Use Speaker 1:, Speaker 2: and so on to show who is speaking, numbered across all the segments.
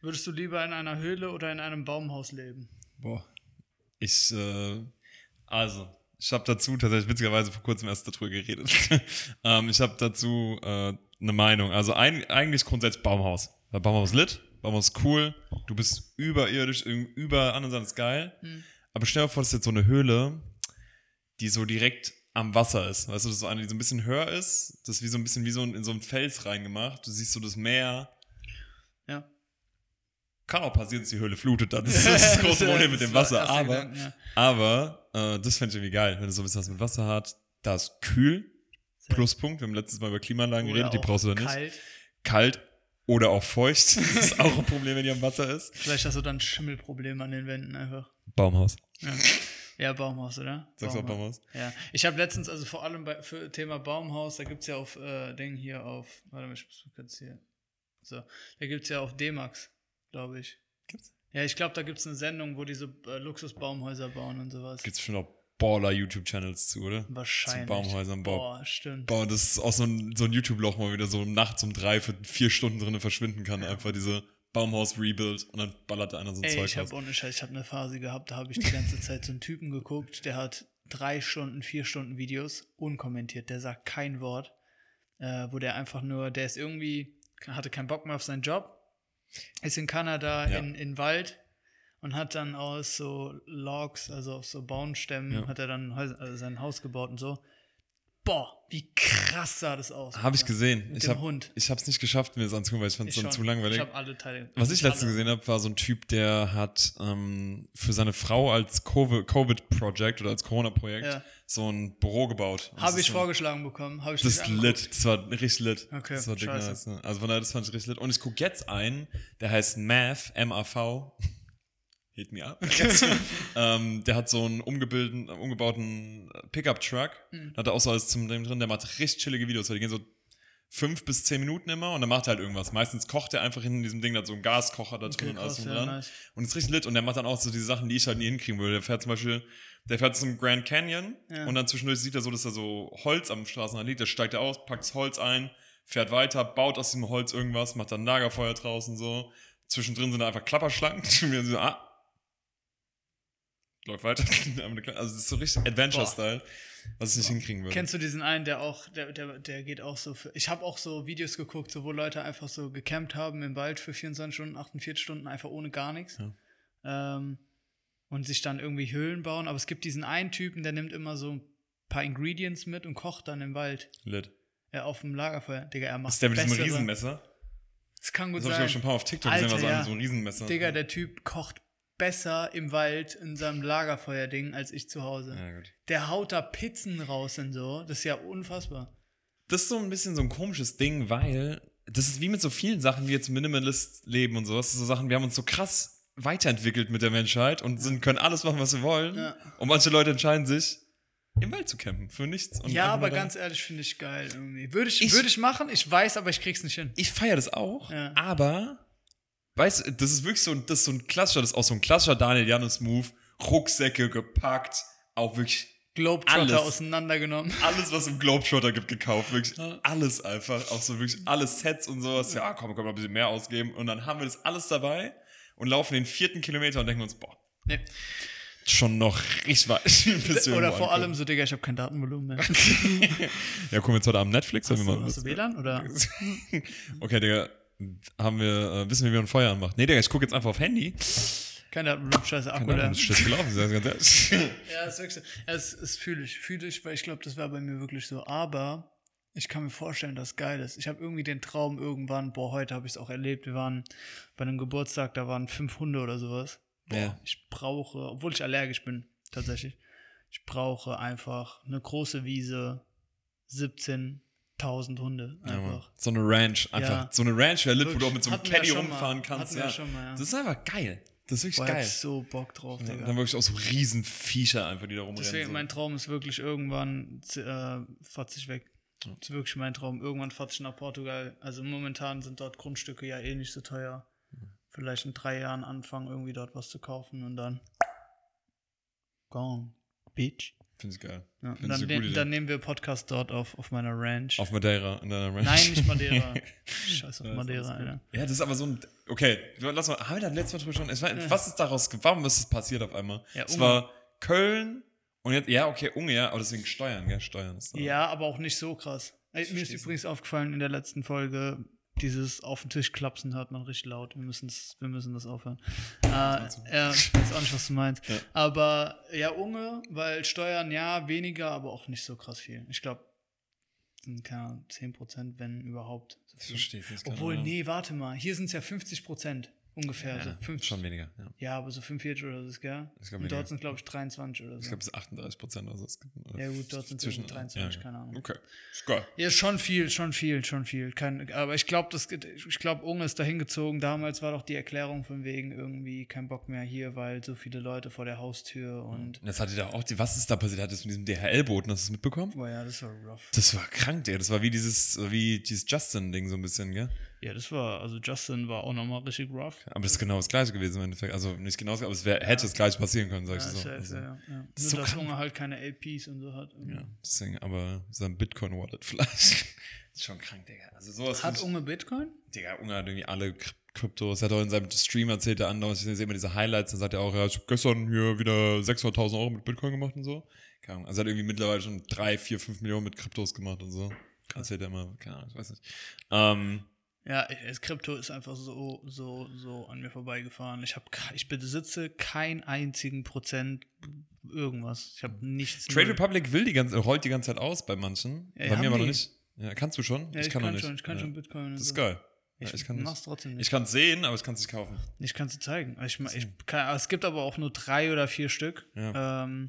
Speaker 1: Würdest du lieber in einer Höhle oder in einem Baumhaus leben?
Speaker 2: Boah. Ich, äh, also, ich habe dazu tatsächlich witzigerweise vor kurzem erst darüber geredet. ähm, ich habe dazu äh, eine Meinung. Also ein, eigentlich grundsätzlich Baumhaus. Weil Baumhaus lit, Baumhaus cool, du bist überirdisch, über anderen ist geil. Aber stell dir vor, das ist jetzt so eine Höhle, die so direkt am Wasser ist. Weißt du, das ist so eine, die so ein bisschen höher ist. Das ist wie so ein bisschen wie so ein, in so einen Fels reingemacht. Du siehst so das Meer.
Speaker 1: Ja.
Speaker 2: Kann auch passieren, dass die Höhle flutet dann. Das ist das große Problem mit dem Wasser. Aber
Speaker 1: Gedanke, ja.
Speaker 2: aber äh, das fände ich irgendwie geil, wenn du so ein bisschen was mit Wasser hat. Da ist kühl.
Speaker 1: Sehr.
Speaker 2: Pluspunkt. Wir haben letztes Mal über Klimaanlagen
Speaker 1: Oder
Speaker 2: geredet, die
Speaker 1: auch
Speaker 2: brauchst du da nicht.
Speaker 1: Kalt.
Speaker 2: Kalt oder auch feucht. Das ist auch ein Problem, wenn die am Wasser ist.
Speaker 1: Vielleicht hast du dann Schimmelprobleme an den Wänden einfach.
Speaker 2: Baumhaus.
Speaker 1: Ja, ja Baumhaus, oder?
Speaker 2: Sagst du auch Baumhaus?
Speaker 1: Ja, ich habe letztens, also vor allem bei, für Thema Baumhaus, da gibt es ja auf äh, Ding hier auf, warte mal, ich muss kurz hier. So, da gibt es ja auf D-Max, glaube ich.
Speaker 2: Gibt's?
Speaker 1: Ja, ich glaube, da gibt es eine Sendung, wo die so äh, Luxusbaumhäuser bauen und sowas.
Speaker 2: Gibt's schon auch Baller-YouTube-Channels zu, oder?
Speaker 1: Wahrscheinlich.
Speaker 2: Zu Baumhäusern. Boah.
Speaker 1: Boah, stimmt.
Speaker 2: Boah, das ist auch so ein, so ein YouTube-Loch, wo man wieder so nachts um drei für vier Stunden drinnen verschwinden kann. Einfach diese Baumhaus-Rebuild und dann ballert einer so ein
Speaker 1: Ey,
Speaker 2: Zeug
Speaker 1: ich habe ohne Scheiß, ich habe eine Phase gehabt, da habe ich die ganze Zeit so einen Typen geguckt, der hat drei Stunden, vier Stunden Videos unkommentiert, der sagt kein Wort, äh, wo der einfach nur, der ist irgendwie, hatte keinen Bock mehr auf seinen Job, ist in Kanada
Speaker 2: Ja.
Speaker 1: in, in Wald und hat dann aus so Logs, also aus so Baumstämmen,
Speaker 2: Ja.
Speaker 1: hat er dann also sein Haus gebaut und so. Boah, wie krass sah das aus.
Speaker 2: Habe ich gesehen.
Speaker 1: Mit
Speaker 2: ich habe
Speaker 1: Hund.
Speaker 2: Ich habe es nicht geschafft, mir das anzugucken, weil ich fand es dann
Speaker 1: schon.
Speaker 2: zu langweilig.
Speaker 1: Ich habe alle Teile.
Speaker 2: Was ich letztens gesehen habe, war so ein Typ, der hat ähm, für seine Frau als Covid- Covid-Project oder als Corona-Projekt
Speaker 1: Ja.
Speaker 2: So ein Büro gebaut. Und
Speaker 1: Habe ich
Speaker 2: so,
Speaker 1: vorgeschlagen bekommen. Habe ich
Speaker 2: Das ist lit. Das war richtig lit.
Speaker 1: Okay,
Speaker 2: das war dick nice, ne? Also von daher, das fand ich richtig lit. Und ich gucke jetzt einen, der heißt Math, M-A-V. Hit me up. ähm, der hat so einen umgebildeten, umgebauten Pickup-Truck.
Speaker 1: Mhm.
Speaker 2: Da hat er auch so alles zum dem drin. Der macht richtig chillige Videos, die gehen so fünf bis zehn Minuten immer und dann macht er halt irgendwas. Meistens kocht er einfach in diesem Ding, da hat so einen Gaskocher da drin
Speaker 1: Okay,
Speaker 2: und alles
Speaker 1: krass, ja,
Speaker 2: dran.
Speaker 1: nice.
Speaker 2: Und ist richtig lit und der macht dann auch so diese Sachen, die ich halt nie hinkriegen würde. Der fährt zum Beispiel, der fährt zum Grand Canyon
Speaker 1: Ja.
Speaker 2: und dann zwischendurch sieht er so, dass da so Holz am Straßenrand liegt. Da steigt er aus, packt das Holz ein, fährt weiter, baut aus diesem Holz irgendwas, macht dann ein Lagerfeuer draußen so. Zwischendrin sind da einfach Klapperschlangen. So, ah. Läuft weiter. also das ist so richtig Adventure-Style, was ich nicht hinkriegen würde.
Speaker 1: Kennst du diesen einen, der auch, der, der, der geht auch so für. Ich habe auch so Videos geguckt, so, wo Leute einfach so gecampt haben im Wald für 24 Stunden, 48 Stunden, einfach ohne gar nichts. Ähm, und sich dann irgendwie Höhlen bauen. Aber es gibt diesen einen Typen, der nimmt immer so ein paar Ingredients mit und kocht dann im Wald.
Speaker 2: Lit.
Speaker 1: Ja, auf dem Lagerfeuer. Digga, er macht
Speaker 2: Ist der mit diesem
Speaker 1: bessere-
Speaker 2: Riesenmesser?
Speaker 1: Das kann gut
Speaker 2: Das habe ich
Speaker 1: sein.
Speaker 2: schon ein paar auf TikTok
Speaker 1: Alter,
Speaker 2: gesehen, war so,
Speaker 1: ja.
Speaker 2: ein- so ein Riesenmesser.
Speaker 1: Digga, der Typ kocht besser im Wald in seinem Lagerfeuerding als ich zu Hause.
Speaker 2: Ja, gut.
Speaker 1: Der haut da Pizzen raus und so. Das ist ja unfassbar.
Speaker 2: das ist so ein bisschen so ein komisches Ding, weil das ist wie mit so vielen Sachen, wie jetzt Minimalist leben und sowas. So Sachen, wir haben uns so krass weiterentwickelt mit der Menschheit und sind, können alles machen, was wir wollen.
Speaker 1: Ja.
Speaker 2: Und manche Leute entscheiden sich, im Wald zu campen, für nichts. Und
Speaker 1: ja, aber ganz ehrlich, finde ich geil irgendwie. Würde ich,
Speaker 2: Ich-
Speaker 1: würde ich machen, ich weiß, aber ich krieg's nicht hin.
Speaker 2: Ich feiere das auch,
Speaker 1: Ja.
Speaker 2: aber, weißt du, das ist wirklich so, ein- das ist so ein klassischer, das ist auch so ein klassischer Daniel Janus-Move. Rucksäcke gepackt, auch wirklich
Speaker 1: Globetrotter
Speaker 2: Alles.
Speaker 1: auseinandergenommen.
Speaker 2: alles, was im Globetrotter gibt, gekauft. Wirklich alles einfach. Auch so wirklich alle Sets und sowas. Ja, komm, können wir ein bisschen mehr ausgeben. Und dann haben wir das alles dabei und laufen den vierten Kilometer und denken uns, boah,
Speaker 1: Nee.
Speaker 2: schon noch richtig weit.
Speaker 1: Oder vor allem so, Digga, ich habe kein Datenvolumen mehr.
Speaker 2: Ja, gucken wir jetzt heute Abend Netflix.
Speaker 1: Hast du,
Speaker 2: mal-
Speaker 1: hast du WLAN? Oder?
Speaker 2: okay, Digga. Haben wir, äh, wissen wir, wie man Feuer anmacht? Nee, Digga, ich gucke jetzt einfach auf Handy.
Speaker 1: Kein Datenvolumen, scheiße, Akku leer.
Speaker 2: das ist schlecht gelaufen, ich ganz ehrlich.
Speaker 1: Ja, das, ist wirklich so. Ja, das, das fühle ich. Fühle ich, weil ich glaube, das wäre bei mir wirklich so. Aber ich kann mir vorstellen, dass geil ist. Ich habe irgendwie den Traum irgendwann, boah, heute habe ich es auch erlebt. Wir waren bei einem Geburtstag, da waren fünf Hunde oder sowas. Boah,
Speaker 2: Ja.
Speaker 1: Ich brauche, obwohl ich allergisch bin, tatsächlich. Ich brauche einfach eine große Wiese, 17.000 Hunde.
Speaker 2: Ja.
Speaker 1: Einfach.
Speaker 2: so eine Ranch, einfach.
Speaker 1: Ja.
Speaker 2: So eine Ranch wäre lit, wo du auch
Speaker 1: Wirklich.
Speaker 2: mit so einem
Speaker 1: Hatten ja
Speaker 2: Caddy rumfahren kannst. Ja.
Speaker 1: schon mal, ja.
Speaker 2: Das ist einfach geil. Das ist wirklich
Speaker 1: Boah, ich
Speaker 2: geil.
Speaker 1: so Bock drauf,
Speaker 2: Ja,
Speaker 1: Digga.
Speaker 2: dann wirklich auch so riesen Viecher einfach, die da rumrennen.
Speaker 1: Deswegen,
Speaker 2: so.
Speaker 1: mein Traum ist wirklich irgendwann, äh, fahrt sich weg. Das ist wirklich mein Traum. Irgendwann fahrt sich nach Portugal. Also momentan sind dort Grundstücke ja eh nicht so teuer. Vielleicht in drei Jahren anfangen, irgendwie dort was zu kaufen und dann. Gone. Bitch.
Speaker 2: Finde ich geil.
Speaker 1: Ja,
Speaker 2: Finde
Speaker 1: dann,
Speaker 2: ich
Speaker 1: ne, dann nehmen wir Podcast dort auf, auf meiner Ranch.
Speaker 2: Auf Madeira, in deiner Ranch.
Speaker 1: Nein, nicht Madeira. Scheiß auf
Speaker 2: Ja,
Speaker 1: Madeira. Alter.
Speaker 2: Ja, das ist aber so ein. Okay, lass mal. Haben wir da letztes Mal drüber schon? War, Was ist daraus. Warum ist es passiert auf einmal?
Speaker 1: Ja,
Speaker 2: es war Köln und jetzt. Ja, okay, Unge, ja, aber deswegen Steuern, gell? Steuern ist da.
Speaker 1: Ja, aber auch nicht so krass. Ey, mir ist übrigens aufgefallen in der letzten Folge, dieses auf den Tisch klapsen hört man richtig laut. Wir müssen das, wir müssen das aufhören. Äh,
Speaker 2: meinst du?
Speaker 1: ja, ich weiß auch nicht, was du meinst.
Speaker 2: Ja.
Speaker 1: Aber ja, Unge, weil Steuern ja weniger, aber auch nicht so krass viel. Ich glaube, sind keine Ahnung, 10%, wenn überhaupt. So
Speaker 2: Ich verstehe nicht.
Speaker 1: Obwohl, nee, warte mal. Hier sind es ja 50% ungefähr.
Speaker 2: Ja,
Speaker 1: so 50,
Speaker 2: schon weniger. Ja.
Speaker 1: ja, aber so 45 oder so gell?
Speaker 2: Ich glaub,
Speaker 1: Und dort sind glaube ich, 23 oder so.
Speaker 2: Ich glaube, es ist 38 Prozent oder so. Oder
Speaker 1: Ja, gut, dort sind
Speaker 2: zwischen
Speaker 1: irgendwie 23, keine Ahnung.
Speaker 2: Okay, ist geil.
Speaker 1: Ja, schon viel, schon viel, schon viel. Kein, aber ich glaube, das, ich glaube, Unge ist dahin gezogen. Damals war doch die Erklärung von wegen irgendwie kein Bock mehr hier, weil so viele Leute vor der Haustür und.
Speaker 2: Und das hatte da auch, die, was ist da passiert? Hat das mit diesem DHL-Boten, hast du es mitbekommen?
Speaker 1: Boah, ja, das war rough.
Speaker 2: Das war krank, der. Das war wie dieses, wie dieses Justin-Ding so ein bisschen, gell?
Speaker 1: Ja, das war, also Justin war auch nochmal richtig rough.
Speaker 2: Aber das ist genau das gleiche gewesen im Endeffekt. Also nicht genau das, aber es wär, hätte das gleiche passieren können, sag ich
Speaker 1: Ja,
Speaker 2: so.
Speaker 1: safe,
Speaker 2: Also,
Speaker 1: ja, ja. Nur,
Speaker 2: Das ist so
Speaker 1: dass
Speaker 2: krank.
Speaker 1: Unge halt keine LPs und so hat.
Speaker 2: ja, deswegen, aber so ein Bitcoin-Wallet vielleicht. ist schon krank, Digga. Also sowas.
Speaker 1: Hat Unge Bitcoin?
Speaker 2: Digga, Unge hat irgendwie alle Kryp- Kryptos. Er hat auch in seinem Stream erzählt, der andere, ich sehe immer diese Highlights, dann sagt er auch, ja, ich habe gestern hier wieder 600.000 Euro mit Bitcoin gemacht und so. Keine Ahnung. Also er hat irgendwie mittlerweile schon 3, 4, 5 Millionen mit Kryptos gemacht und so. Erzählt er immer, keine Ahnung, ich weiß nicht. Ähm,
Speaker 1: Ja, ich- das Krypto ist einfach so, so, so an mir vorbeigefahren. Ich habe, ich besitze keinen einzigen Prozent irgendwas. Ich habe nichts.
Speaker 2: Trade
Speaker 1: null.
Speaker 2: Republic will die ganze, rollt die ganze Zeit aus bei manchen.
Speaker 1: Ja,
Speaker 2: bei mir aber noch nicht. Ja, kannst du schon?
Speaker 1: Ja, ich,
Speaker 2: kann
Speaker 1: kann,
Speaker 2: noch nicht.
Speaker 1: schon, ich kann schon Bitcoin.
Speaker 2: Das ist
Speaker 1: so.
Speaker 2: geil.
Speaker 1: Ich,
Speaker 2: ich kann
Speaker 1: mach's
Speaker 2: es
Speaker 1: trotzdem nicht.
Speaker 2: ich kann's sehen, aber ich kann es nicht kaufen.
Speaker 1: Ich kann es zeigen. Ich, ich kann, es gibt aber auch nur drei oder vier Stück.
Speaker 2: Ja.
Speaker 1: Ähm,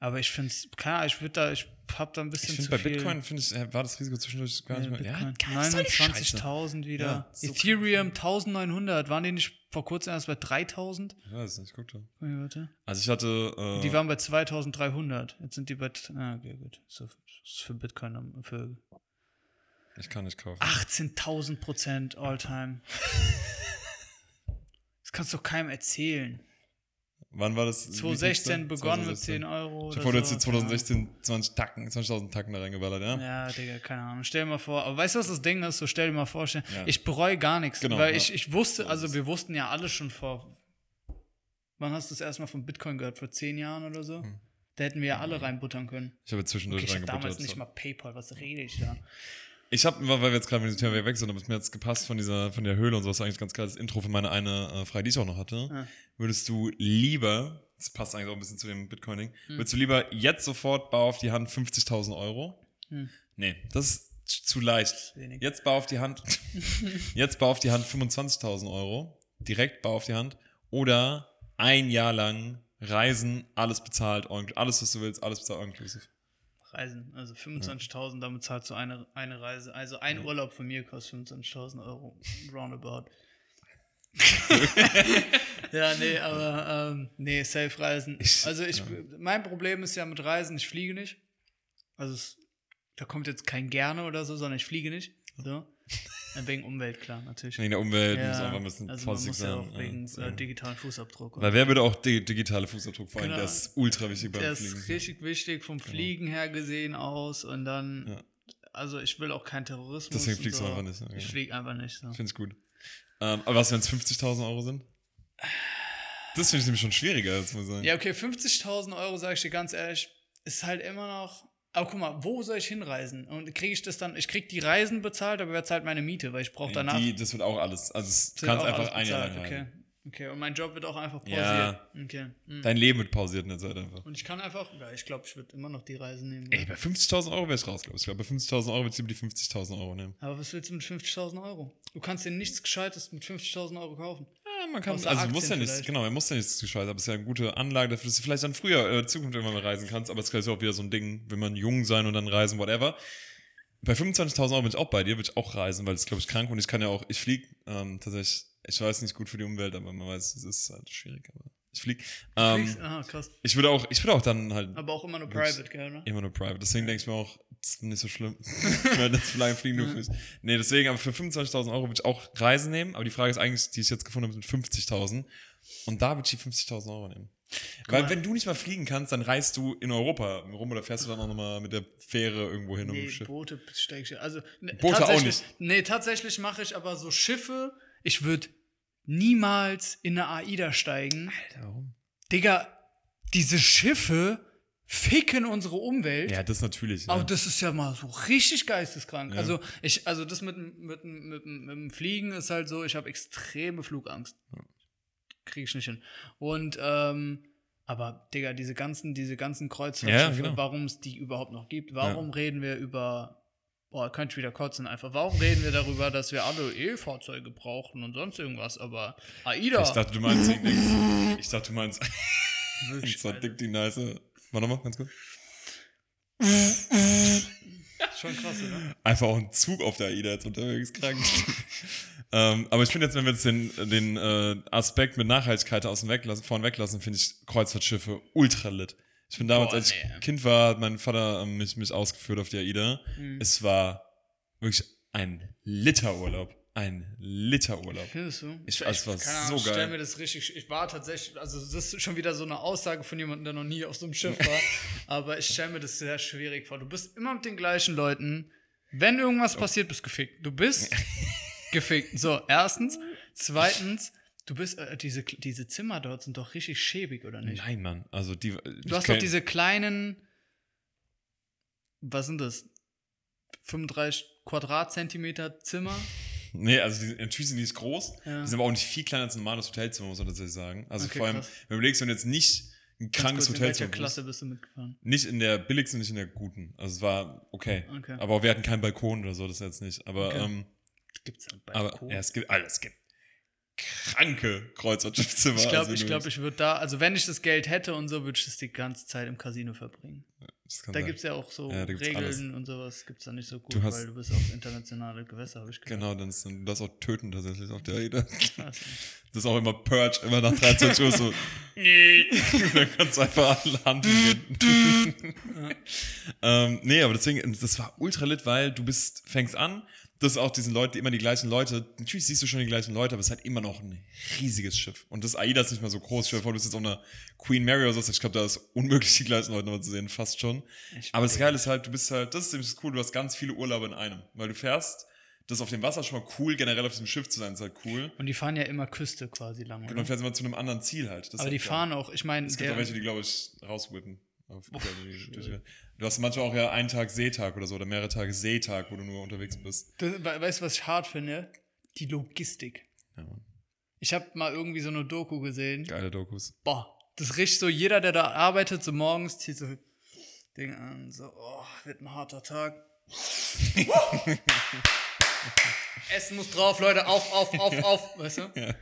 Speaker 1: aber ich finde es, klar, ich würde da, ich hab da ein bisschen
Speaker 2: Ich finde
Speaker 1: zu
Speaker 2: bei
Speaker 1: viel.
Speaker 2: Bitcoin finde ich, äh, war das Risiko zwischendurch gar
Speaker 1: Ja,
Speaker 2: nicht mehr.
Speaker 1: Bitcoin.
Speaker 2: Ja, geil, ist doch die Scheiße.
Speaker 1: 29.000 wieder.
Speaker 2: Ja, so
Speaker 1: Ethereum 1900. Waren die nicht vor kurzem erst bei 3000?
Speaker 2: Ich weiß nicht, guck doch.
Speaker 1: Okay.
Speaker 2: Also ich hatte. Äh,
Speaker 1: Die waren bei 2300. Jetzt sind die bei. Ah, okay, gut. So, das ist für Bitcoin für
Speaker 2: ich kann nicht kaufen.
Speaker 1: 18.000 Prozent All-Time. Das kannst du doch keinem erzählen.
Speaker 2: Wann war das?
Speaker 1: 2016
Speaker 2: Wie
Speaker 1: begonnen mit
Speaker 2: 2016.
Speaker 1: 10 Euro.
Speaker 2: Ich habe jetzt
Speaker 1: so.
Speaker 2: in 2016 20 Tacken, 20.000 Tacken da reingeballert, ja?
Speaker 1: Ja, Digga, keine Ahnung. Stell dir mal vor, aber weißt du, was das Ding ist? So stell dir mal vor, stell,
Speaker 2: Ja.
Speaker 1: ich bereue gar nichts.
Speaker 2: Genau,
Speaker 1: weil
Speaker 2: ja.
Speaker 1: ich, ich wusste, also wir wussten ja alle schon vor. Wann hast du das erstmal von Bitcoin gehört? Vor zehn Jahren oder so?
Speaker 2: Hm.
Speaker 1: Da hätten wir ja alle reinbuttern können.
Speaker 2: Ich habe zwischendurch
Speaker 1: Okay, ich
Speaker 2: reingebuttert.
Speaker 1: damals nicht mal PayPal, was rede ich da?
Speaker 2: Ich habe, weil wir jetzt gerade mit dem Thema weg sind, aber es mir jetzt gepasst von dieser, von der Höhle und sowas, eigentlich ganz geiles Intro für meine eine äh, Frage, die ich auch noch hatte.
Speaker 1: Ja.
Speaker 2: Würdest du lieber, das passt eigentlich auch ein bisschen zu dem Bitcoining,
Speaker 1: Hm.
Speaker 2: würdest du lieber jetzt sofort Bau auf die Hand 50.000 Euro?
Speaker 1: Hm.
Speaker 2: Nee, das ist zu leicht.
Speaker 1: wenig.
Speaker 2: Jetzt Bau auf die Hand, jetzt Bau auf die Hand 25.000 Euro, direkt Bau auf die Hand oder ein Jahr lang Reisen, alles bezahlt, all- alles was du willst, alles bezahlt, all inclusive.
Speaker 1: Reisen. Also 25.000, damit zahlst du eine, eine Reise. Also ein Urlaub von mir kostet 25.000 Euro. Roundabout. ja, nee, aber ähm, nee, safe Reisen. Also ich,
Speaker 2: ja.
Speaker 1: mein Problem ist ja mit Reisen, ich fliege nicht. Also es, da kommt jetzt kein gerne oder so, sondern ich fliege nicht. So. Wegen Umwelt, klar, natürlich.
Speaker 2: Wegen der Umwelt muss
Speaker 1: Ja,
Speaker 2: einfach ein bisschen
Speaker 1: also man
Speaker 2: vorsichtig
Speaker 1: muss
Speaker 2: sein.
Speaker 1: ja auch wegen
Speaker 2: Ja,
Speaker 1: äh, digitalen Fußabdruck.
Speaker 2: Weil wer würde auch di digitale Fußabdruck vor allem,
Speaker 1: Genau.
Speaker 2: der ist ultra wichtig beim
Speaker 1: Der
Speaker 2: Fliegen.
Speaker 1: ist richtig wichtig vom Fliegen her gesehen aus und dann,
Speaker 2: Ja.
Speaker 1: also ich will auch keinen Terrorismus.
Speaker 2: Deswegen fliegst
Speaker 1: so.
Speaker 2: du einfach nicht, okay.
Speaker 1: Ich fliege einfach nicht. So.
Speaker 2: Finde ich gut. Ähm, aber was, wenn es 50.000 Euro sind? Das finde ich nämlich schon schwieriger, als muss ich sagen.
Speaker 1: Ja, okay, 50.000 Euro, sage ich dir ganz ehrlich, ist halt immer noch. Aber guck mal, wo soll ich hinreisen? Und kriege ich das dann? Ich kriege die Reisen bezahlt, aber wer zahlt meine Miete? Weil ich brauche danach.
Speaker 2: Die, das wird auch alles. Also, es kannst einfach ein Jahr lang
Speaker 1: okay. okay, und mein Job wird auch einfach pausiert.
Speaker 2: Ja.
Speaker 1: Okay. hm.
Speaker 2: Dein Leben wird pausiert in der Zeit einfach.
Speaker 1: Und ich kann einfach, ja, ich glaube, ich würde immer noch die Reisen nehmen.
Speaker 2: Ey, bei 50.000 Euro wäre ich raus, glaube ich. Ich glaube, bei 50.000 Euro würde ich lieber die 50.000 Euro nehmen.
Speaker 1: aber was willst du mit 50.000 Euro? Du kannst dir nichts Gescheites mit 50.000 Euro kaufen.
Speaker 2: Ja, man kann,
Speaker 1: Außer
Speaker 2: also du musst ja
Speaker 1: vielleicht.
Speaker 2: genau, man muss ja nichts gescheit, aber es ist ja eine gute Anlage dafür, dass du vielleicht dann früher, äh, in Zukunft irgendwann mal reisen kannst, aber es ist gleich auch wieder so ein Ding, wenn man jung sein und dann reisen, whatever. Bei 25.000 Euro bin ich auch bei dir, würde ich auch reisen, weil das glaube ich, krank und ich kann ja auch, ich fliege ähm, tatsächlich, ich weiß nicht gut für die Umwelt, aber man weiß, es ist halt schwierig, aber ich fliege. Ähm,
Speaker 1: Aha, krass.
Speaker 2: ich würde auch, ich würde auch dann halt
Speaker 1: Aber auch immer nur private, gell, ne?
Speaker 2: immer nur private, deswegen denke ich mir auch, das ist nicht so schlimm, das Flying Fliegen nur für Nee, deswegen, aber für 25.000 Euro würde ich auch Reisen nehmen, aber die Frage ist eigentlich, die ich jetzt gefunden habe, mit 50.000 und da würde ich die 50.000 Euro nehmen. Weil
Speaker 1: mal.
Speaker 2: wenn du nicht mal fliegen kannst, dann reist du in Europa rum oder fährst du dann auch nochmal mit der Fähre irgendwo hin
Speaker 1: Nee,
Speaker 2: um Schiff.
Speaker 1: Boote steige ich. Also, ne,
Speaker 2: Boote auch nicht.
Speaker 1: Nee, tatsächlich mache ich aber so Schiffe. Ich würde niemals in eine AIDA steigen.
Speaker 2: Alter, warum?
Speaker 1: Digga, diese Schiffe ficken unsere Umwelt.
Speaker 2: Ja, das natürlich.
Speaker 1: Aber
Speaker 2: Ja.
Speaker 1: das ist ja mal so richtig geisteskrank.
Speaker 2: Ja.
Speaker 1: Also, ich, also das mit, dem- mit, mit, mit dem Fliegen ist halt so, ich habe extreme Flugangst. Kriege ich nicht hin. Und, ähm, aber, Digga, diese ganzen, diese ganzen Kreuzfahrtschiffe,
Speaker 2: Ja, genau.
Speaker 1: warum es die überhaupt noch gibt, warum reden wir über, boah, könnte ich wieder kotzen einfach, warum reden wir darüber, dass wir alle E-Fahrzeuge brauchen und sonst irgendwas, aber AIDA,
Speaker 2: Ich dachte, du meinst. Ich dachte, du meinst.
Speaker 1: Alter.
Speaker 2: dick die nice. Warte mal, ganz kurz.
Speaker 1: schon krass, oder?
Speaker 2: Einfach auch ein Zug auf der AIDA jetzt unterwegs krank. ähm, aber ich finde jetzt, wenn wir jetzt den, den äh, Aspekt mit Nachhaltigkeit aus dem weglassen, vorn weglassen, finde ich Kreuzfahrtschiffe ultra lit. Ich bin damals,
Speaker 1: Boah,
Speaker 2: als ich
Speaker 1: nee.
Speaker 2: Kind war, hat mein Vater ähm, mich, mich ausgeführt auf die AIDA.
Speaker 1: Mhm.
Speaker 2: Es war wirklich ein Literurlaub. Ein Literurlaub.
Speaker 1: Findest du?
Speaker 2: Ich- es war
Speaker 1: keine
Speaker 2: so
Speaker 1: ich stell
Speaker 2: geil.
Speaker 1: mir das richtig, ich war tatsächlich, also das ist schon wieder so eine Aussage von jemandem, der noch nie auf so einem Schiff war, aber ich stelle mir das sehr schwierig vor. Du bist immer mit den gleichen Leuten. Wenn irgendwas passiert, bist gefickt. Du bist gefickt. So, erstens. Zweitens, du bist, äh, diese, diese Zimmer dort sind doch richtig schäbig, oder nicht?
Speaker 2: Nein, Mann. Also die.
Speaker 1: Du hast doch diese kleinen, was sind das? 35 Quadratzentimeter Zimmer.
Speaker 2: Nee, also die, natürlich sind die nicht groß.
Speaker 1: Ja.
Speaker 2: Die sind aber auch nicht viel kleiner als ein normales Hotelzimmer, muss man tatsächlich sagen. Also
Speaker 1: Okay,
Speaker 2: vor allem,
Speaker 1: krass.
Speaker 2: wenn du überlegst, wenn du jetzt nicht ein krankes
Speaker 1: kurz, in welcher
Speaker 2: Hotelzimmer bist,
Speaker 1: Klasse bist du mitgefahren?
Speaker 2: nicht in der billigsten, nicht in der guten. Also es war okay.
Speaker 1: Okay.
Speaker 2: Aber wir hatten keinen Balkon oder so, das jetzt nicht. Aber,
Speaker 1: Okay.
Speaker 2: ähm,
Speaker 1: Gibt's da
Speaker 2: aber
Speaker 1: Balkon?
Speaker 2: ja, es gibt alles. Es gibt kranke Kreuzfahrtschiffzimmer.
Speaker 1: Ich glaube,
Speaker 2: also
Speaker 1: ich, glaub, ich würde da, also wenn ich das Geld hätte und so, würde ich das die ganze Zeit im Casino verbringen.
Speaker 2: das kann
Speaker 1: Da gibt es ja auch so
Speaker 2: Ja,
Speaker 1: Regeln
Speaker 2: alles.
Speaker 1: und sowas, gibt es da nicht so gut,
Speaker 2: Du hast-
Speaker 1: weil du bist auf internationale Gewässer, habe ich gehört.
Speaker 2: Genau, dann ist dann, darfst auch töten tatsächlich auf der.
Speaker 1: Krass.
Speaker 2: Das ist auch immer Purge, immer nach 23 Uhr so. dann kannst du einfach alle Hand gehen. ähm, nee, aber deswegen, das war ultra lit, weil du bist, fängst an, das ist auch diesen Leuten, immer die gleichen Leute, natürlich siehst du schon die gleichen Leute, aber es ist halt immer noch ein riesiges Schiff. Und das AIDA ist nicht mehr so groß. Dir vor, du bist jetzt auf einer Queen Mary oder so, ich glaube, da ist unmöglich, die gleichen Leute nochmal zu sehen, fast schon.
Speaker 1: Ich-
Speaker 2: Aber das Geile ist halt, du bist halt, das ist nämlich das cool, du hast ganz viele Urlaube in einem. Weil du fährst, das ist auf dem Wasser schon mal cool, generell auf diesem Schiff zu sein, ist halt cool.
Speaker 1: Und die fahren ja immer Küste quasi lang,
Speaker 2: Und
Speaker 1: oder?
Speaker 2: dann fährst du immer zu einem anderen Ziel halt. Das
Speaker 1: Aber
Speaker 2: halt
Speaker 1: die fahren auch, ich meine,
Speaker 2: Es gibt auch welche, die, glaube ich, rauswhippen. Auf- Du hast manchmal auch ja einen Tag Seetag oder so, oder mehrere Tage Seetag, wo du nur unterwegs bist.
Speaker 1: das, we- weißt du, was ich hart finde? Die Logistik.
Speaker 2: Ja.
Speaker 1: Ich habe mal irgendwie so eine Doku gesehen.
Speaker 2: Geile Dokus.
Speaker 1: Boah, das riecht so, jeder, der da arbeitet, so morgens zieht so Ding an, so, oh, wird ein harter Tag. Essen muss drauf, Leute, auf, auf, auf, auf, weißt du?
Speaker 2: Ja.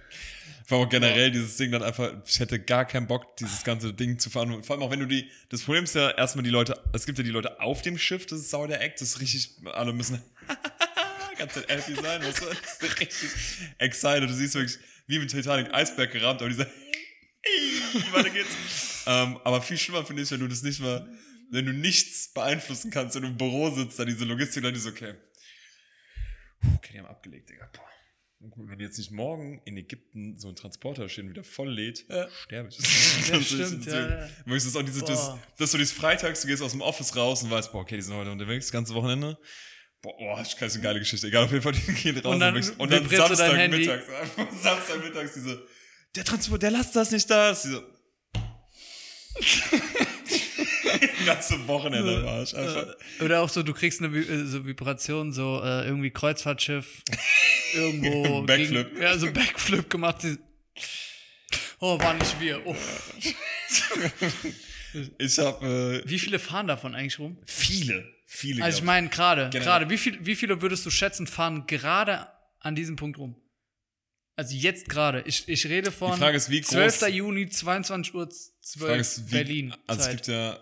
Speaker 2: Vor allem auch generell dieses Ding dann einfach, ich hätte gar keinen Bock, dieses ganze Ding zu fahren. Vor allem auch wenn du die, das Problem ist ja erstmal die Leute, es gibt ja die Leute auf dem Schiff, das ist sau der Act, das ist richtig, alle müssen ganz happy sein, weißt du? Das ist richtig excited. Du siehst wirklich, wie mit Titanic Eisberg gerammt, aber dieser weiter geht's. ähm, aber viel schlimmer finde ich, wenn du das nicht mal, wenn du nichts beeinflussen kannst, wenn du im Büro sitzt, da diese Logistik, dann ist okay. Puh, okay, die haben abgelegt, Digga. Boah. Und wenn jetzt nicht morgen in Ägypten so ein Transporter steht und wieder voll lädt,
Speaker 1: Ja.
Speaker 2: sterbe ich.
Speaker 1: Ja, stimmt, ja, ja.
Speaker 2: Möchtest das auch diese, das, dass du dieses Freitags, du gehst aus dem Office raus und weißt, boah, okay, die sind heute unterwegs, das ganze Wochenende. Boah, boah, ich kann eine geile Geschichte. Egal, auf jeden Fall, die gehen raus
Speaker 1: Und dann
Speaker 2: möchtest- und dann. Samstagmittags, Samstagmittags diese, der Transport, der lasst das nicht da. Das ist Diese, ganze Wochenende am Arsch. Einfach.
Speaker 1: Oder auch so, du kriegst eine äh, so Vibration, so äh, irgendwie Kreuzfahrtschiff, irgendwo.
Speaker 2: Backflip.
Speaker 1: Gegen, ja, so Backflip gemacht. Oh, war nicht wir. Oh.
Speaker 2: Ich habe äh,
Speaker 1: Wie viele fahren davon eigentlich rum?
Speaker 2: viele, viele.
Speaker 1: Also ich meine gerade, gerade, wie, viel, wie viele würdest du schätzen, fahren gerade an diesem Punkt rum? Also jetzt gerade. Ich, ich rede von
Speaker 2: Die Frage ist, wie groß-
Speaker 1: 12. Juni, 22 Uhr 12
Speaker 2: Die Frage ist, wie,
Speaker 1: Berlin.
Speaker 2: Also es
Speaker 1: Zeit.
Speaker 2: gibt ja,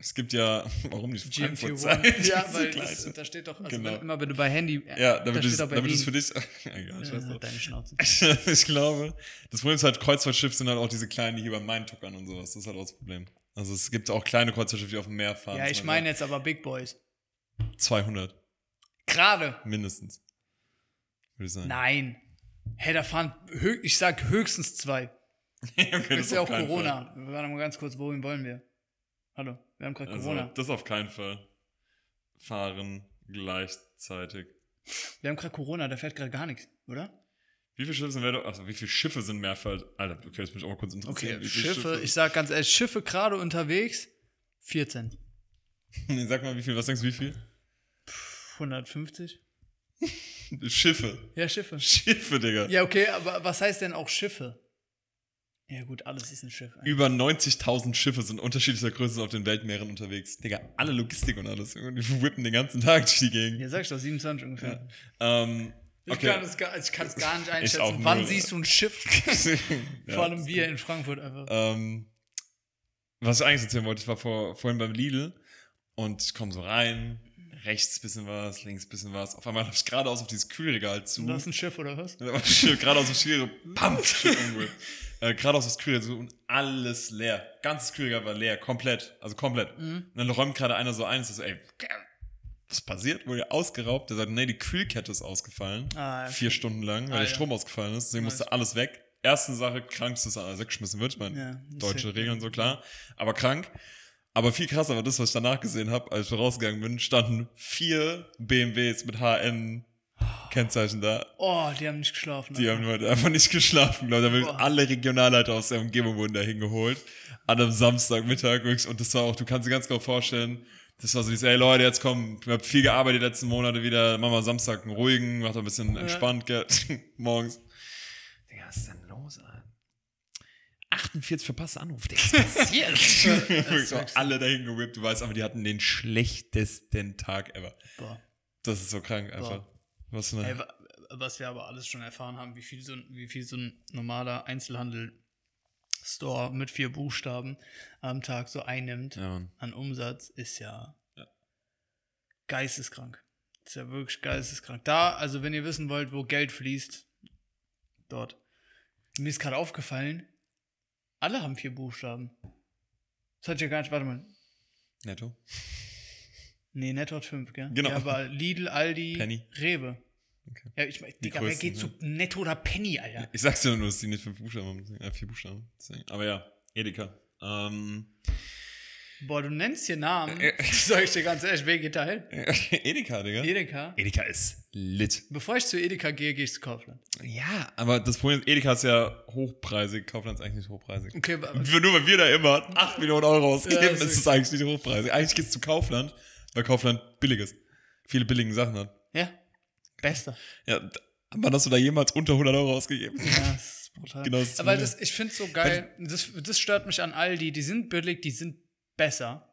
Speaker 2: es gibt ja, warum nicht Frankfurt. Zeit?
Speaker 1: Ja, weil das, da steht doch, also
Speaker 2: Genau.
Speaker 1: wenn, immer wenn du bei Handy,
Speaker 2: ja,
Speaker 1: da
Speaker 2: damit, es, damit es für dich, egal, ich weiß
Speaker 1: Ja, deine Schnauze.
Speaker 2: Ich glaube, das Problem ist halt, Kreuzfahrtschiffe sind halt auch diese kleinen, die hier beim Main tuckern und sowas. Das ist halt auch das Problem. Also es gibt auch kleine Kreuzfahrtschiffe, die auf dem Meer fahren.
Speaker 1: Ja, ich meine jetzt aber Big Boys.
Speaker 2: Beispiel 200,
Speaker 1: Gerade.
Speaker 2: mindestens. Würde ich sagen.
Speaker 1: Nein. Hey, da fahren, ich sag höchstens zwei.
Speaker 2: okay,
Speaker 1: ist ja auch Corona. Wir waren mal ganz kurz, wohin wollen wir? Hallo, wir haben gerade.
Speaker 2: Also,
Speaker 1: Corona.
Speaker 2: das auf keinen Fall. Fahren gleichzeitig.
Speaker 1: Wir haben gerade Corona, da fährt gerade gar nichts, oder?
Speaker 2: Wie viele Schiffe sind mehr, also wie viele Schiffe sind Mehrfeld? Alter, okay, das mich auch mal kurz interessieren.
Speaker 1: Okay,
Speaker 2: viele
Speaker 1: Schiffe, ich sag ganz ehrlich, Schiffe gerade unterwegs, 14.
Speaker 2: Nee, Sag mal, wie viel, was denkst du, wie viel?
Speaker 1: 150?
Speaker 2: Schiffe.
Speaker 1: Ja, Schiffe.
Speaker 2: Schiffe, Digga.
Speaker 1: Ja, okay, aber was heißt denn auch Schiffe? Ja, gut, alles ist ein Schiff. eigentlich.
Speaker 2: Über 90.000 Schiffe sind unterschiedlicher Größe auf den Weltmeeren unterwegs. Digga, alle Logistik und alles. Die whippen den ganzen Tag durch die Gegend.
Speaker 1: Ja, sag ich doch, 27 ungefähr.
Speaker 2: Ähm,
Speaker 1: Ich,
Speaker 2: okay.
Speaker 1: kann es gar, ich kann es gar nicht
Speaker 2: auch
Speaker 1: einschätzen. Wann siehst du ein Schiff?
Speaker 2: Ja.
Speaker 1: Vor allem wir in Frankfurt einfach.
Speaker 2: Ähm, was ich eigentlich erzählen wollte, ich war vor, vorhin beim Lidl und ich komme so rein, rechts bisschen was, links bisschen was. Auf einmal habe ich geradeaus auf dieses Kühlregal zu.
Speaker 1: Und da ist ein Schiff oder was?
Speaker 2: geradeaus aufs Kühlregal, umgerührt. äh, geradeaus aufs Kühlregal so und alles leer. Ganzes Kühlregal war leer, komplett, also komplett.
Speaker 1: Mhm.
Speaker 2: Und dann räumt gerade einer so ein, so, ey, was passiert? Wurde ihr ausgeraubt? Der sagt, nee, die Kühlkette ist ausgefallen.
Speaker 1: Ah, okay.
Speaker 2: Vier Stunden lang, weil
Speaker 1: Ah,
Speaker 2: der
Speaker 1: ja.
Speaker 2: Strom ausgefallen ist. Deswegen musste alles weg. Erste Sache, krank, dass alles weggeschmissen wird. Ich meine,
Speaker 1: Ja, das
Speaker 2: deutsche Regeln so klar. Aber krank. Aber viel krasser war das, was ich danach gesehen habe, als ich rausgegangen bin, standen vier BMWs mit HN-Kennzeichen da.
Speaker 1: Oh, die haben nicht geschlafen.
Speaker 2: Die
Speaker 1: Alter.
Speaker 2: haben heute einfach nicht geschlafen, glaube ich. Da
Speaker 1: Boah.
Speaker 2: wurden alle Regionalleiter aus der Umgebung wurden da hingeholt. An einem Samstagmittag. Und das war auch, du kannst dir ganz genau vorstellen, das war so dieses, ey Leute, jetzt kommen, wir haben viel gearbeitet die letzten Monate wieder, machen wir Samstag einen ruhigen, macht ein bisschen entspannt, gell, morgens. Digga, was ist denn? 48 verpasste Anrufe, was passiert? Alle dahin gewippt, du weißt aber, die hatten den schlechtesten Tag ever.
Speaker 1: Boah.
Speaker 2: Das ist so krank einfach. Was eine,
Speaker 1: Ey, wa- was wir aber alles schon erfahren haben, wie viel so, ein- wie viel so ein normaler Einzelhandel-Store mit vier Buchstaben am Tag so einnimmt
Speaker 2: ja,
Speaker 1: an Umsatz, ist ja,
Speaker 2: Ja.
Speaker 1: geisteskrank. Ist ja wirklich geisteskrank. Da, also wenn ihr wissen wollt, wo Geld fließt, dort. Mir ist gerade aufgefallen, alle haben vier Buchstaben. Das hat ja gar nicht, warte mal.
Speaker 2: Netto.
Speaker 1: Nee, Netto hat fünf, gell?
Speaker 2: Genau.
Speaker 1: Ja, aber Lidl, Aldi,
Speaker 2: Penny.
Speaker 1: Rewe.
Speaker 2: Okay.
Speaker 1: Ja, ich meine, Digga, wer geht zu Netto oder Penny, Alter?
Speaker 2: Ich sag's dir nur, dass die nicht fünf Buchstaben haben, äh, vier Buchstaben. Aber ja, Edeka. Ähm,
Speaker 1: Boah, du nennst hier Namen. Sag ich dir ganz ehrlich, wer geht da hin?
Speaker 2: Edeka, Digga.
Speaker 1: Edeka.
Speaker 2: Edeka ist lit.
Speaker 1: Bevor ich zu Edeka gehe, gehe ich zu Kaufland.
Speaker 2: Ja, aber das Problem ist, Edeka ist ja hochpreisig, Kaufland ist eigentlich nicht hochpreisig.
Speaker 1: Okay,
Speaker 2: Nur weil wir da immer 8 Millionen Euro ausgeben,
Speaker 1: Ja,
Speaker 2: ist es eigentlich nicht hochpreisig. Eigentlich geht's zu Kaufland, weil Kaufland billig ist. Viele billige Sachen hat.
Speaker 1: ja, bester.
Speaker 2: Ja, wann hast du da jemals unter 100 Euro ausgegeben?
Speaker 1: Ja, das ist brutal.
Speaker 2: Genau, das ist
Speaker 1: Aber das, ich finde es so geil, das, das stört mich an Aldi, die sind billig, die sind besser.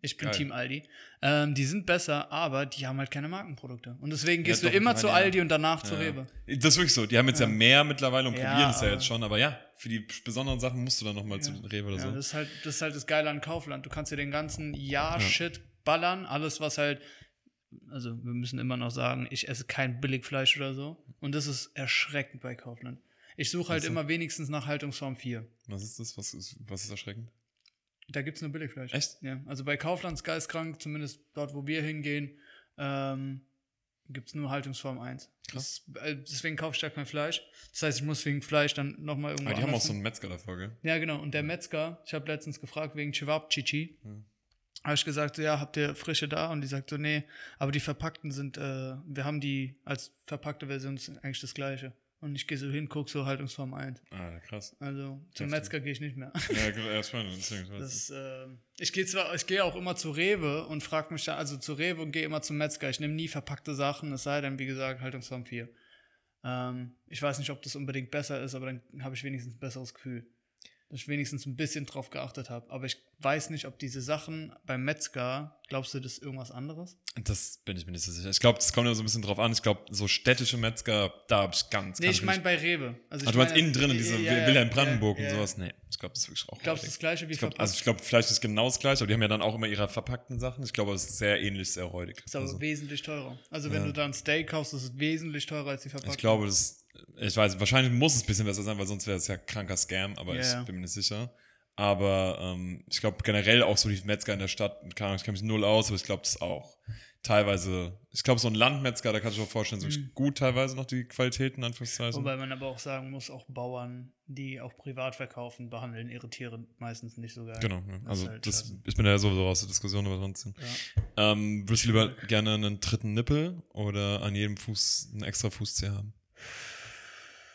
Speaker 1: Ich bin
Speaker 2: Geil.
Speaker 1: Team Aldi. Ähm, die sind besser, aber die haben halt keine Markenprodukte. Und deswegen gehst
Speaker 2: doch,
Speaker 1: du immer zu
Speaker 2: meine, ja.
Speaker 1: Aldi und danach zu
Speaker 2: Ja.
Speaker 1: Rewe.
Speaker 2: Das ist wirklich so. Die haben jetzt ja, mehr mittlerweile und
Speaker 1: Ja,
Speaker 2: probieren es ja jetzt schon. Aber ja, für die besonderen Sachen musst du dann nochmal zu Rewe oder
Speaker 1: Ja,
Speaker 2: so.
Speaker 1: das, ist halt, das ist halt das Geile an Kaufland. Du kannst dir den ganzen Jahr Shit ballern. Alles, was halt. Also, wir müssen immer noch sagen, ich esse kein Billigfleisch oder so. Und das ist erschreckend bei Kaufland. Ich suche halt immer wenigstens nach Haltungsform 4.
Speaker 2: Was ist das? Was ist, was ist erschreckend?
Speaker 1: Da gibt es nur Billigfleisch.
Speaker 2: Echt?
Speaker 1: Ja. Also bei Kaufland ist geistkrank, zumindest dort, wo wir hingehen, ähm, gibt es nur Haltungsform 1. Das, äh, deswegen kaufe ich da kein Fleisch. Das heißt, ich muss wegen Fleisch dann nochmal irgendwo.
Speaker 2: Aber die haben auch so einen Metzger davor, gell?
Speaker 1: Ja, genau. Und der Metzger, ich habe letztens gefragt wegen Cevapcici.
Speaker 2: Hm.
Speaker 1: Habe ich gesagt, so, ja, habt ihr frische da? Und die sagt so, nee, aber die verpackten sind, äh, wir haben die als verpackte Version ist eigentlich das gleiche. Und ich gehe so hin, guck so Haltungsform 1.
Speaker 2: Ah, krass.
Speaker 1: Also zum
Speaker 2: Heftig.
Speaker 1: Metzger gehe ich nicht mehr.
Speaker 2: Ja, weiß
Speaker 1: Das, äh, ich gehe zwar, ich gehe auch immer zu Rewe und frage mich da, also zu Rewe und gehe immer zum Metzger. Ich nehme nie verpackte Sachen, es sei denn, wie gesagt, Haltungsform 4. Ähm, ich weiß nicht, ob das unbedingt besser ist, aber dann habe ich wenigstens ein besseres Gefühl. Dass ich wenigstens ein bisschen drauf geachtet habe. Aber ich weiß nicht, ob diese Sachen beim Metzger, glaubst du, das ist irgendwas anderes?
Speaker 2: Das bin ich mir nicht so sicher. Ich glaube, das kommt ja so ein bisschen drauf an. Ich glaube, so städtische Metzger, da habe ich ganz,
Speaker 1: Nee,
Speaker 2: ganz
Speaker 1: ich meine bei Rewe. Also
Speaker 2: Ah, du meinst innen drin, diese
Speaker 1: Ja, ja,
Speaker 2: Villa in
Speaker 1: ja,
Speaker 2: Brandenburg
Speaker 1: ja,
Speaker 2: und
Speaker 1: ja.
Speaker 2: sowas? Nee, ich glaube, das ist wirklich auch
Speaker 1: Glaubst du das gleiche wie
Speaker 2: ich glaub,
Speaker 1: verpackt?
Speaker 2: Also ich glaube, Fleisch ist genau das gleiche, aber die haben ja dann auch immer ihre verpackten Sachen. Ich glaube, es ist sehr ähnlich, sehr räudig.
Speaker 1: ist aber
Speaker 2: Also,
Speaker 1: wesentlich teurer. Also wenn du da ein Steak kaufst, ist es wesentlich teurer als die verpackten.
Speaker 2: ich glaube, das, ich weiß, wahrscheinlich muss es ein bisschen besser sein, weil sonst wäre es ja kranker Scam, aber
Speaker 1: Ja,
Speaker 2: ich bin mir nicht sicher. Aber ähm, ich glaube generell auch so die Metzger in der Stadt, keine Ahnung, ich kenne mich null aus, aber ich glaube das auch. teilweise, ich glaube, so ein Landmetzger, da kann ich mir vorstellen, so
Speaker 1: Mhm.
Speaker 2: gut teilweise noch die Qualitäten, Anführungszeichen.
Speaker 1: Wobei man aber auch sagen muss, auch Bauern, die auch privat verkaufen, behandeln ihre Tiere meistens nicht so geil.
Speaker 2: Genau, ja.
Speaker 1: ist
Speaker 2: also
Speaker 1: halt
Speaker 2: das, ich bin ja sowieso aus der Diskussion über sonst.
Speaker 1: Ja.
Speaker 2: Ähm, würdest du lieber gerne einen dritten Nippel oder an jedem Fuß einen extra Fußzeh haben?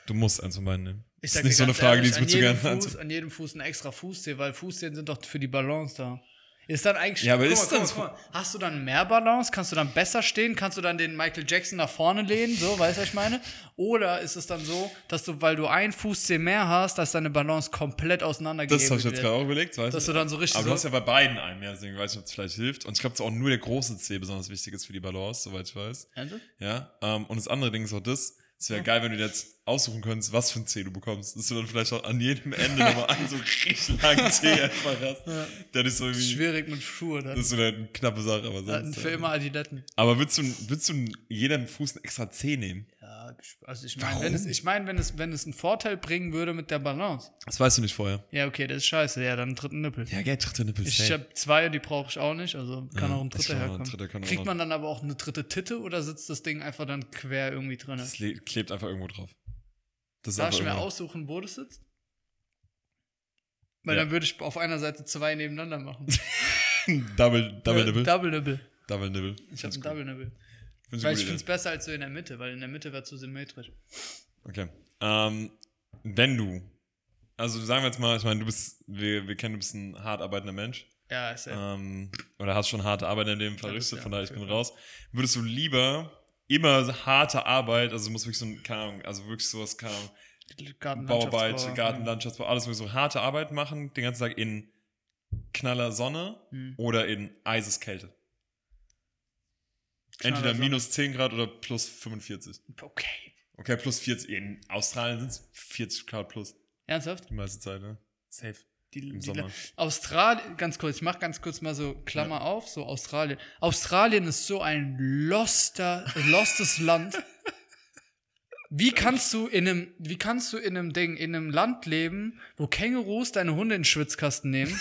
Speaker 2: Du musst eins von beiden nehmen.
Speaker 1: Ich
Speaker 2: das ist nicht so eine Frage,
Speaker 1: ehrlich,
Speaker 2: die würdest du
Speaker 1: jedem
Speaker 2: gerne
Speaker 1: Fuß. An jedem Fuß ein extra Fußzeh, weil Fußzehen sind doch für die Balance da. Ist dann eigentlich.
Speaker 2: Ja, aber
Speaker 1: guck
Speaker 2: ist
Speaker 1: mal, guck mal, guck mal. Hast du dann mehr Balance? Kannst du dann besser stehen? Kannst du dann den Michael Jackson nach vorne lehnen? So, weißt du, was ich meine? Oder ist es dann so, dass du, weil du ein Fußzeh mehr hast, dass deine Balance komplett auseinandergehebelt
Speaker 2: Das habe ich jetzt gerade auch überlegt. Weißt
Speaker 1: Dass
Speaker 2: du?
Speaker 1: du dann so richtig
Speaker 2: Aber du
Speaker 1: so,
Speaker 2: hast ja bei beiden einen mehr, deswegen weiß ich ob es vielleicht hilft. Und ich glaube, dass auch nur der große Zeh besonders wichtig ist für die Balance, soweit ich weiß.
Speaker 1: Ernsthaft?
Speaker 2: Ja. Ähm, und das andere Ding ist auch das, es wäre geil, wenn du jetzt aussuchen könntest, was für ein Zeh du bekommst. Dass du dann vielleicht auch an jedem Ende nochmal einen so richtig langen Zeh einfach hast. Der ist so irgendwie.
Speaker 1: Schwierig mit Schuhe dann.
Speaker 2: Das ist so eine knappe Sache, aber
Speaker 1: Dann
Speaker 2: sonst.
Speaker 1: für
Speaker 2: äh,
Speaker 1: immer Adiletten.
Speaker 2: Aber würdest du, würdest du jedem Fuß einen extra Zeh nehmen?
Speaker 1: Ja, also ich meine, wenn es, ich meine, wenn es, wenn es einen Vorteil bringen würde mit der Balance.
Speaker 2: Das weißt du nicht vorher.
Speaker 1: Ja, okay, das ist scheiße. Ja, dann einen dritten Nippel.
Speaker 2: Ja, gell, dritte Nippel.
Speaker 1: Ich
Speaker 2: safe.
Speaker 1: habe zwei, die brauche ich auch nicht, also kann
Speaker 2: Ja,
Speaker 1: auch ein dritter
Speaker 2: auch ein
Speaker 1: herkommen.
Speaker 2: dritter
Speaker 1: Kriegt man dann aber auch eine dritte Titte oder sitzt das Ding einfach dann quer irgendwie drin?
Speaker 2: Das le- klebt einfach irgendwo drauf. Das
Speaker 1: Darf ich mir aussuchen, wo das sitzt? Weil
Speaker 2: Ja.
Speaker 1: dann würde ich auf einer Seite zwei nebeneinander machen.
Speaker 2: Double, Double
Speaker 1: Äh,
Speaker 2: Nibble.
Speaker 1: Double Nibble.
Speaker 2: Double Nibble.
Speaker 1: Ich habe einen
Speaker 2: gut.
Speaker 1: Double Nibble.
Speaker 2: Find's
Speaker 1: Weil ich finde es besser als so in der Mitte, weil in der Mitte wäre zu symmetrisch.
Speaker 2: Idee. Okay. Ähm, wenn du, also sagen wir jetzt mal, ich meine, du bist, wir, wir kennen, du bist ein hart arbeitender Mensch.
Speaker 1: Ja, ist ja.
Speaker 2: Ähm, oder hast schon harte Arbeit in dem verrichtet,
Speaker 1: ja,
Speaker 2: von daher ich bin raus. Würdest du lieber immer so harte Arbeit, also du musst wirklich so ein, keine Ahnung, also wirklich sowas, keine Ahnung, Bauarbeit,
Speaker 1: Landschaftsbau,
Speaker 2: Garten, Landschaftsbau, alles wirklich so harte Arbeit machen, den ganzen Tag in knaller Sonne
Speaker 1: Hm.
Speaker 2: oder in eises Kälte. Entweder minus 10 Grad oder plus 45.
Speaker 1: Okay.
Speaker 2: Okay, plus 40. In Australien sind es 40 Grad plus
Speaker 1: Ernsthaft?
Speaker 2: die meiste Zeit, ne? Safe.
Speaker 1: Die,
Speaker 2: Im
Speaker 1: die,
Speaker 2: Sommer.
Speaker 1: Australien, ganz kurz, ich mach ganz kurz mal so Klammer auf, so Australien. Australien ist so ein loster, lostes Land. Wie kannst du in einem, wie kannst du in einem Ding, in einem Land leben, wo Kängurus deine Hunde in den Schwitzkasten nehmen?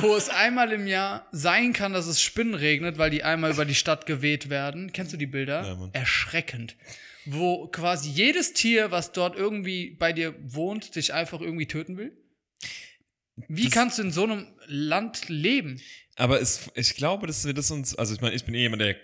Speaker 1: Wo es einmal im Jahr sein kann, dass es Spinnen regnet, weil die einmal über die Stadt geweht werden. Kennst du die Bilder?
Speaker 2: Ja.
Speaker 1: Erschreckend. Wo quasi jedes Tier, was dort irgendwie bei dir wohnt, dich einfach irgendwie töten will? Wie
Speaker 2: Das-
Speaker 1: kannst du in so einem Land leben?
Speaker 2: Aber es, ich glaube, dass wir das uns, also ich meine, ich bin eh jemand, der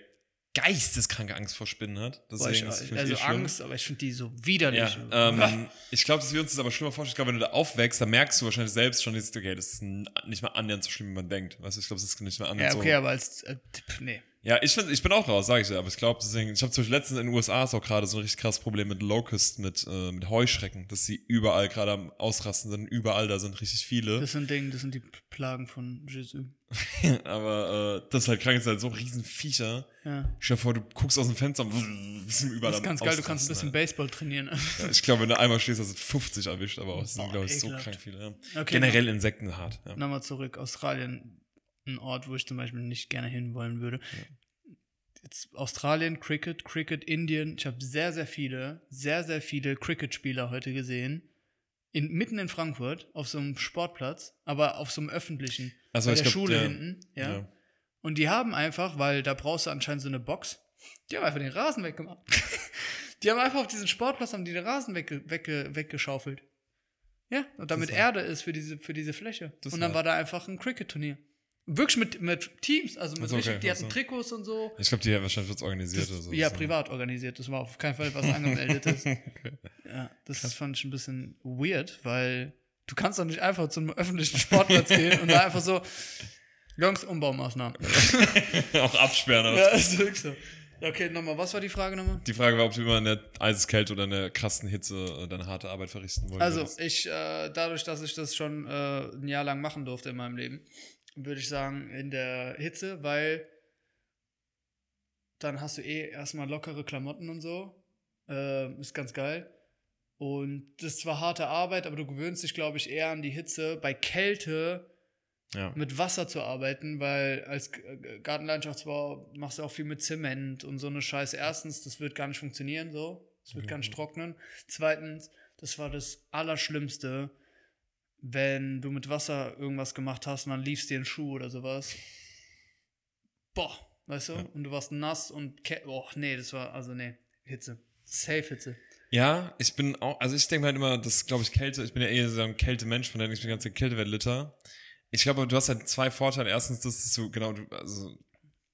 Speaker 2: geisteskranke Angst vor Spinnen hat.
Speaker 1: Boah,
Speaker 2: Deswegen
Speaker 1: ich,
Speaker 2: für mich
Speaker 1: also
Speaker 2: eh schlimm.
Speaker 1: Angst, aber ich finde die so widerlich.
Speaker 2: Ja, ähm, ich glaube, dass wir uns das aber schlimmer vorstellen. Ich glaube, wenn du da aufwächst, dann merkst du wahrscheinlich selbst schon, okay, das ist nicht mal annähernd so schlimm, wie man denkt. Weißt du, ich glaube, das ist nicht mal
Speaker 1: ja,
Speaker 2: annähernd
Speaker 1: okay,
Speaker 2: so.
Speaker 1: aber als äh, Tipp, nee.
Speaker 2: Ja, ich, find, ich bin auch raus, sage ich dir. Aber ich glaube, deswegen, ich habe zum Beispiel letztens in den USA ist auch gerade so ein richtig krasses Problem mit Locust, mit, äh, mit Heuschrecken, dass sie überall gerade am Ausrasten sind. Überall, da sind richtig viele.
Speaker 1: Das sind Dinge, das sind die Plagen von Jesus.
Speaker 2: aber äh, das ist halt krank, das sind halt so riesen Viecher.
Speaker 1: Ja.
Speaker 2: Stell dir vor, du guckst aus dem Fenster und sind überall
Speaker 1: Das ist ganz geil, du kannst ein bisschen Baseball trainieren.
Speaker 2: Ja, ich glaube, wenn du einmal stehst, hast du 50 erwischt, aber es sind,
Speaker 1: Boah,
Speaker 2: glaube ich, so krank viele. Ja.
Speaker 1: Okay,
Speaker 2: Generell Insekten hart. Ja.
Speaker 1: Nochmal zurück, Australien, ein Ort, wo ich zum Beispiel nicht gerne hinwollen würde. Jetzt Australien, Cricket, Cricket, Indien. Ich habe sehr, sehr viele, sehr, sehr viele Cricket-Spieler heute gesehen. In, mitten in Frankfurt, auf so einem Sportplatz, aber auf so einem öffentlichen,
Speaker 2: Also,
Speaker 1: bei der
Speaker 2: glaub,
Speaker 1: Schule
Speaker 2: ja,
Speaker 1: hinten. Ja.
Speaker 2: Ja.
Speaker 1: Und die haben einfach, weil da brauchst du anscheinend so eine Box, die haben einfach den Rasen weggemacht. die haben einfach auf diesen Sportplatz haben die den Rasen wegge wegge weggeschaufelt. Ja, und damit Erde ist für diese, für diese Fläche. Und dann war da einfach ein Cricket-Turnier. Wirklich mit, mit Teams, also mit
Speaker 2: Ach so,
Speaker 1: richtig,
Speaker 2: okay,
Speaker 1: die hatten
Speaker 2: so.
Speaker 1: Trikots und so.
Speaker 2: Ich glaube, die haben wahrscheinlich was organisiert
Speaker 1: Das,
Speaker 2: oder so.
Speaker 1: ja,
Speaker 2: So.
Speaker 1: privat organisiert. Das war auf keinen Fall was angemeldetes.
Speaker 2: okay.
Speaker 1: ja, das fand ich ein bisschen weird, weil du kannst doch nicht einfach zum öffentlichen Sportplatz gehen und da einfach so, Jungs, Umbaumaßnahmen.
Speaker 2: auch absperren.
Speaker 1: Ja, ist wirklich so. Okay, nochmal, was war die Frage nochmal?
Speaker 2: Die Frage war, ob du immer in der Eiseskälte oder in der krassen Hitze deine harte Arbeit verrichten wolltest.
Speaker 1: Also, ich, äh, dadurch, dass ich das schon äh, ein Jahr lang machen durfte in meinem Leben, würde ich sagen, in der Hitze, weil dann hast du eh erstmal lockere Klamotten und so. Äh, ist ganz geil. Und das ist zwar harte Arbeit, aber du gewöhnst dich, glaube ich, eher an die Hitze. Bei Kälte
Speaker 2: ja.
Speaker 1: mit Wasser zu arbeiten, weil als Gartenlandschaftsbau machst du auch viel mit Zement und so eine Scheiße. Erstens, das wird gar nicht funktionieren so. Es wird gar nicht trocknen. Zweitens, das war das Allerschlimmste, wenn du mit Wasser irgendwas gemacht hast und dann liefst dir ein Schuh oder sowas. Boah, weißt du? Und du warst nass und, oh, nee, das war, also nee, Hitze. Safe Hitze.
Speaker 2: Ja, ich bin auch, also ich denke halt immer, das glaube ich Kälte, ich bin ja eher so ein Kältemensch, von daher ich bin die ganze Kältewettliter. Ich glaube, du hast halt zwei Vorteile. Erstens, dass du, genau, du, also,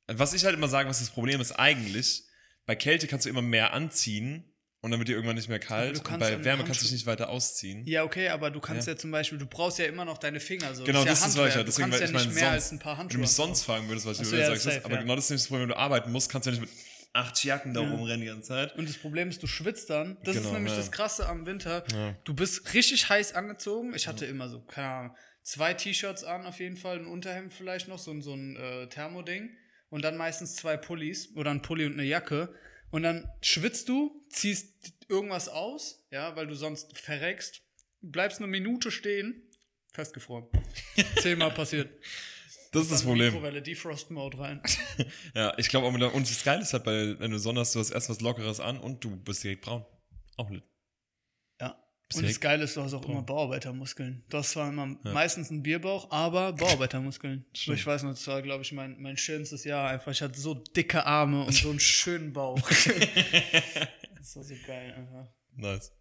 Speaker 2: was ich halt immer sage, was das Problem ist eigentlich, bei Kälte kannst du immer mehr anziehen und dann wird dir irgendwann nicht mehr kalt. Und bei Wärme kannst du dich nicht weiter ausziehen.
Speaker 1: Ja, okay, aber du kannst ja, ja zum Beispiel, du brauchst ja immer noch deine Finger. So.
Speaker 2: Genau, das,
Speaker 1: das
Speaker 2: ist ja das, Deswegen,
Speaker 1: du kannst
Speaker 2: ja
Speaker 1: nicht mein, mehr sonst, als ein paar Handschuhe.
Speaker 2: Wenn du mich sonst fragen würdest, was ich würde, ja, sagst, safe, aber ja. genau das ist nicht das Problem, wenn du arbeiten musst, kannst du ja nicht mit acht Jacken da rumrennen die ganze Zeit.
Speaker 1: Und das Problem ist, du schwitzt dann. Das genau, ist nämlich das Krasse am Winter. Du bist richtig heiß angezogen. Ich hatte immer so, keine Ahnung, zwei T-Shirts an auf jeden Fall, ein Unterhemd vielleicht noch, so, so ein äh, Thermoding. Und dann meistens zwei Pullis oder ein Pulli und eine Jacke. Und dann schwitzt du, ziehst irgendwas aus, ja, weil du sonst verreckst, bleibst eine Minute stehen, festgefroren. Zehnmal passiert.
Speaker 2: Das ist das Problem.
Speaker 1: Mikrowelle, Defrost Mode rein.
Speaker 2: ja, ich glaube auch, und das Geile ist halt, weil, wenn du Sonne hast, du hast erst was Lockeres an und du bist direkt braun. Auch lit.
Speaker 1: Bist und das Geile ist, du hast auch immer Bauarbeitermuskeln. Du hast zwar immer ja. meistens einen Bierbauch, aber Bauarbeitermuskeln. ich weiß noch, das war, glaube ich, mein, mein schönstes Jahr einfach. Ich hatte so dicke Arme und so einen schönen Bauch. das war so geil einfach.
Speaker 2: Nice.